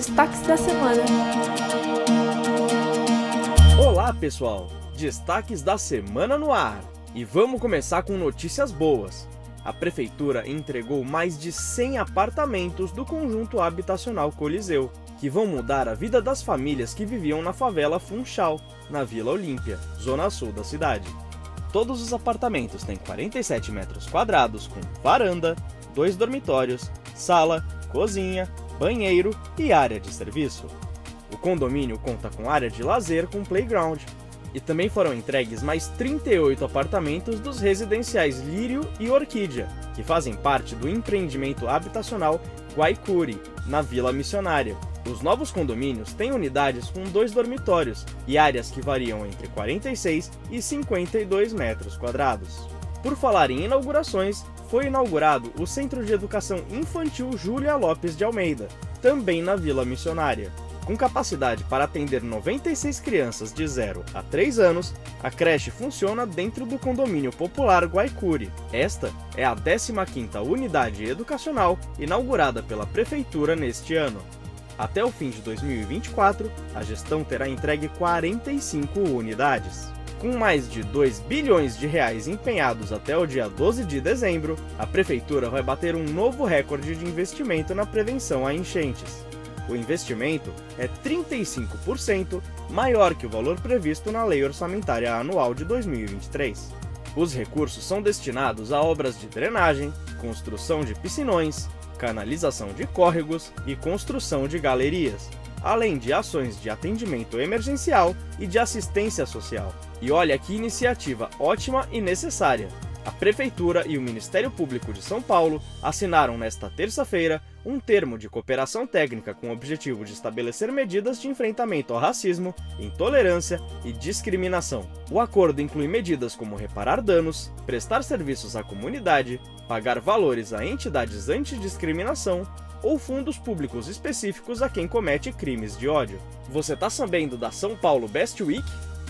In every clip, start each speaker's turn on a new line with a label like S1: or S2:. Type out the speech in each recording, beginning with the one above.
S1: Destaques da semana.
S2: Olá, pessoal! Destaques da semana no ar. E vamos começar com notícias boas. A prefeitura entregou mais de 100 apartamentos do conjunto habitacional Coliseu, que vão mudar a vida das famílias que viviam na favela Funchal, na Vila Olímpia, zona sul da cidade. Todos os apartamentos têm 47 metros quadrados com varanda, dois dormitórios, sala, cozinha, banheiro e área de serviço. O condomínio conta com área de lazer com playground. E também foram entregues mais 38 apartamentos dos residenciais Lírio e Orquídea, que fazem parte do empreendimento habitacional Guaicuri, na Vila Missionária. Os novos condomínios têm unidades com dois dormitórios e áreas que variam entre 46 e 52 metros quadrados. Por falar em inaugurações, foi inaugurado o Centro de Educação Infantil Júlia Lopes de Almeida, também na Vila Missionária. Com capacidade para atender 96 crianças de 0 a 3 anos, a creche funciona dentro do condomínio popular Guaicuri. Esta é a 15ª unidade educacional inaugurada pela prefeitura neste ano. Até o fim de 2024, a gestão terá entregue 45 unidades. Com mais de 2 bilhões de reais empenhados até o dia 12 de dezembro, a prefeitura vai bater um novo recorde de investimento na prevenção a enchentes. O investimento é 35% maior que o valor previsto na Lei Orçamentária Anual de 2023. Os recursos são destinados a obras de drenagem, construção de piscinões, canalização de córregos e construção de galerias, além de ações de atendimento emergencial e de assistência social. E olha que iniciativa ótima e necessária! A Prefeitura e o Ministério Público de São Paulo assinaram nesta terça-feira um termo de cooperação técnica com o objetivo de estabelecer medidas de enfrentamento ao racismo, intolerância e discriminação. O acordo inclui medidas como reparar danos, prestar serviços à comunidade, pagar valores a entidades antidiscriminação ou fundos públicos específicos a quem comete crimes de ódio. Você está sabendo da São Paulo Best Week?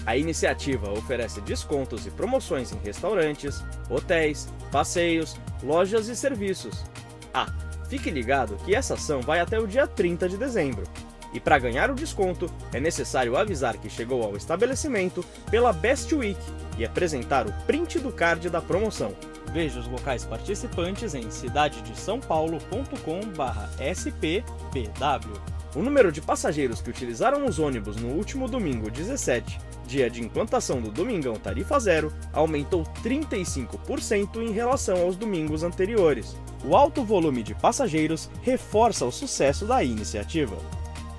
S2: A iniciativa oferece descontos e promoções em restaurantes, hotéis, passeios, lojas e serviços. Ah, fique ligado que essa ação vai até o dia 30 de dezembro. E para ganhar o desconto, é necessário avisar que chegou ao estabelecimento pela Best Week e apresentar o print do card da promoção. Veja os locais participantes em cidadedesaopaulo.com/spbw. O número de passageiros que utilizaram os ônibus no último domingo 17, dia de implantação do Domingão Tarifa Zero, aumentou 35% em relação aos domingos anteriores. O alto volume de passageiros reforça o sucesso da iniciativa.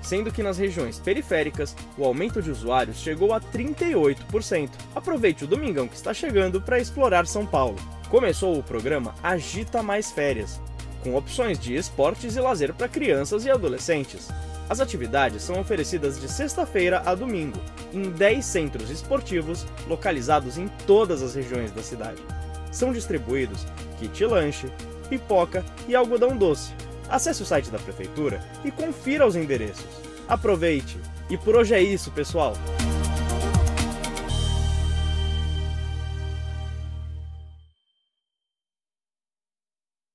S2: Sendo que nas regiões periféricas, o aumento de usuários chegou a 38%. Aproveite o domingão que está chegando para explorar São Paulo. Começou o programa Agita Mais Férias, com opções de esportes e lazer para crianças e adolescentes. As atividades são oferecidas de sexta-feira a domingo, em 10 centros esportivos localizados em todas as regiões da cidade. São distribuídos kit lanche, pipoca e algodão doce. Acesse o site da prefeitura e confira os endereços. Aproveite! E por hoje é isso, pessoal!